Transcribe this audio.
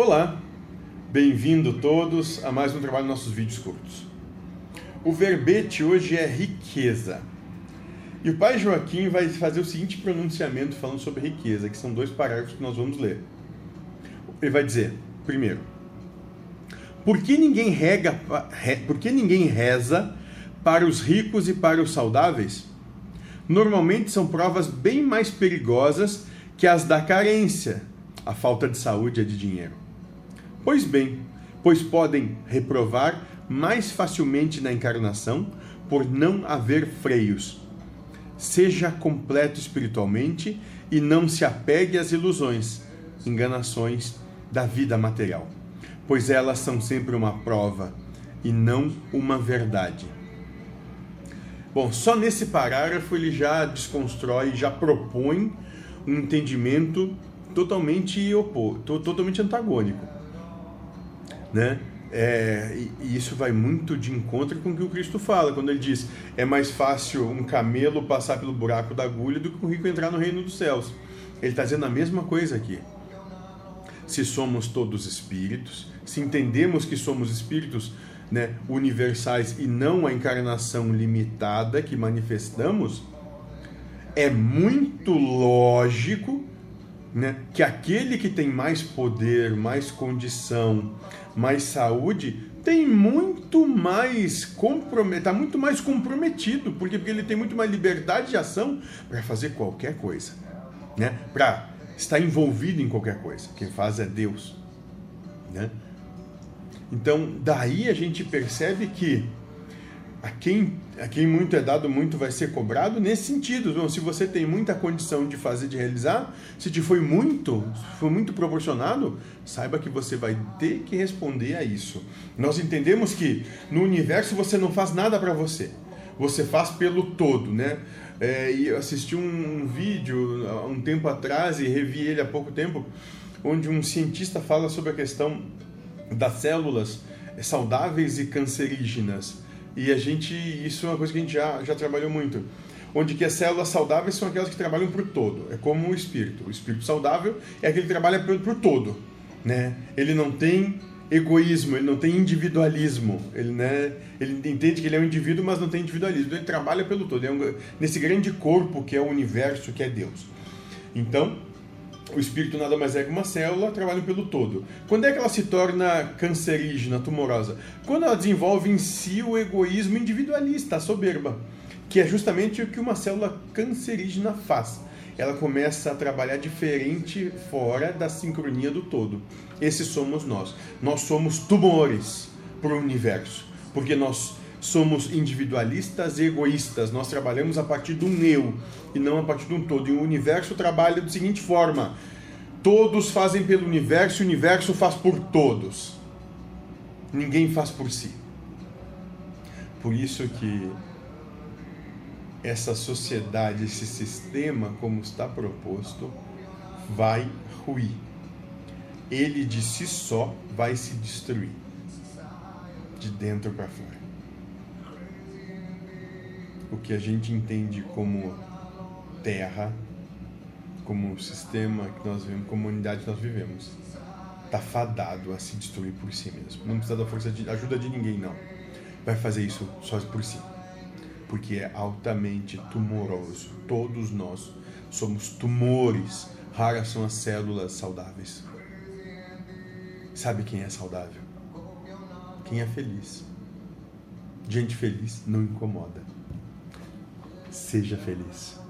Olá, bem-vindo todos a mais um trabalho dos nossos vídeos curtos. O verbete hoje é riqueza. E o pai Joaquim vai fazer o seguinte pronunciamento falando sobre riqueza, que são dois parágrafos que nós vamos ler. Ele vai dizer, primeiro, por que ninguém rega, por que ninguém reza para os ricos e para os saudáveis? Normalmente são provas bem mais perigosas que as da carência, a falta de saúde e de dinheiro. Pois bem, pois podem reprovar mais facilmente na encarnação por não haver freios. Seja completo espiritualmente e não se apegue às ilusões, enganações da vida material, pois elas são sempre uma prova e não uma verdade. Bom, só nesse parágrafo ele já desconstrói, já propõe um entendimento totalmente oposto, totalmente antagônico né? É, e, isso vai muito de encontro com o que o Cristo fala, quando ele diz: é mais fácil um camelo passar pelo buraco da agulha do que um rico entrar no reino dos céus. Ele está dizendo a mesma coisa aqui. Se somos todos espíritos, se entendemos que somos espíritos né, universais e não a encarnação limitada que manifestamos, é muito lógico né, que aquele que tem mais poder, mais condição, mais saúde, tem muito mais comprometido, está muito mais comprometido, porque, porque ele tem muito mais liberdade de ação para fazer qualquer coisa, né? Para estar envolvido em qualquer coisa. Quem faz é Deus, né? Então, daí a gente percebe que a quem, a quem muito é dado, muito vai ser cobrado nesse sentido. Então, se você tem muita condição de fazer, de realizar, se te foi muito, foi muito proporcionado, saiba que você vai ter que responder a isso. Nós entendemos que no universo você não faz nada para você, você faz pelo todo, né? É, e eu assisti um, um vídeo há um tempo atrás e revi ele há pouco tempo, onde um cientista fala sobre a questão das células saudáveis e cancerígenas e a gente, isso é uma coisa que a gente já, já trabalhou muito. Onde que as células saudáveis são aquelas que trabalham por todo. É como o espírito. O espírito saudável é aquele que trabalha por, por todo. Né? Ele não tem egoísmo, ele não tem individualismo. Ele, né, ele entende que ele é um indivíduo, mas não tem individualismo. Ele trabalha pelo todo. É um, nesse grande corpo que é o universo, que é Deus. Então, o espírito nada mais é que uma célula, trabalha pelo todo. Quando é que ela se torna cancerígena, tumorosa? Quando ela desenvolve em si o egoísmo individualista, a soberba, que é justamente o que uma célula cancerígena faz. Ela começa a trabalhar diferente fora da sincronia do todo. Esses somos nós. Nós somos tumores para o universo, porque nós somos individualistas e egoístas. Nós trabalhamos a partir de um eu e não a partir de um todo. E o universo trabalha da seguinte forma: todos fazem pelo universo, o universo faz por todos. Ninguém faz por si. Por isso que essa sociedade, esse sistema, como está proposto, vai ruir. Ele de si só vai se destruir, de dentro para fora o que a gente entende como terra, como sistema que nós vivemos, como unidade que nós vivemos, está fadado a se destruir por si mesmo. Não precisa da força de ajuda de ninguém, não. Vai fazer isso só por si. Porque é altamente tumoroso. Todos nós somos tumores. Raras são as células saudáveis. Sabe quem é saudável? Quem é feliz. Gente feliz não incomoda. Seja feliz.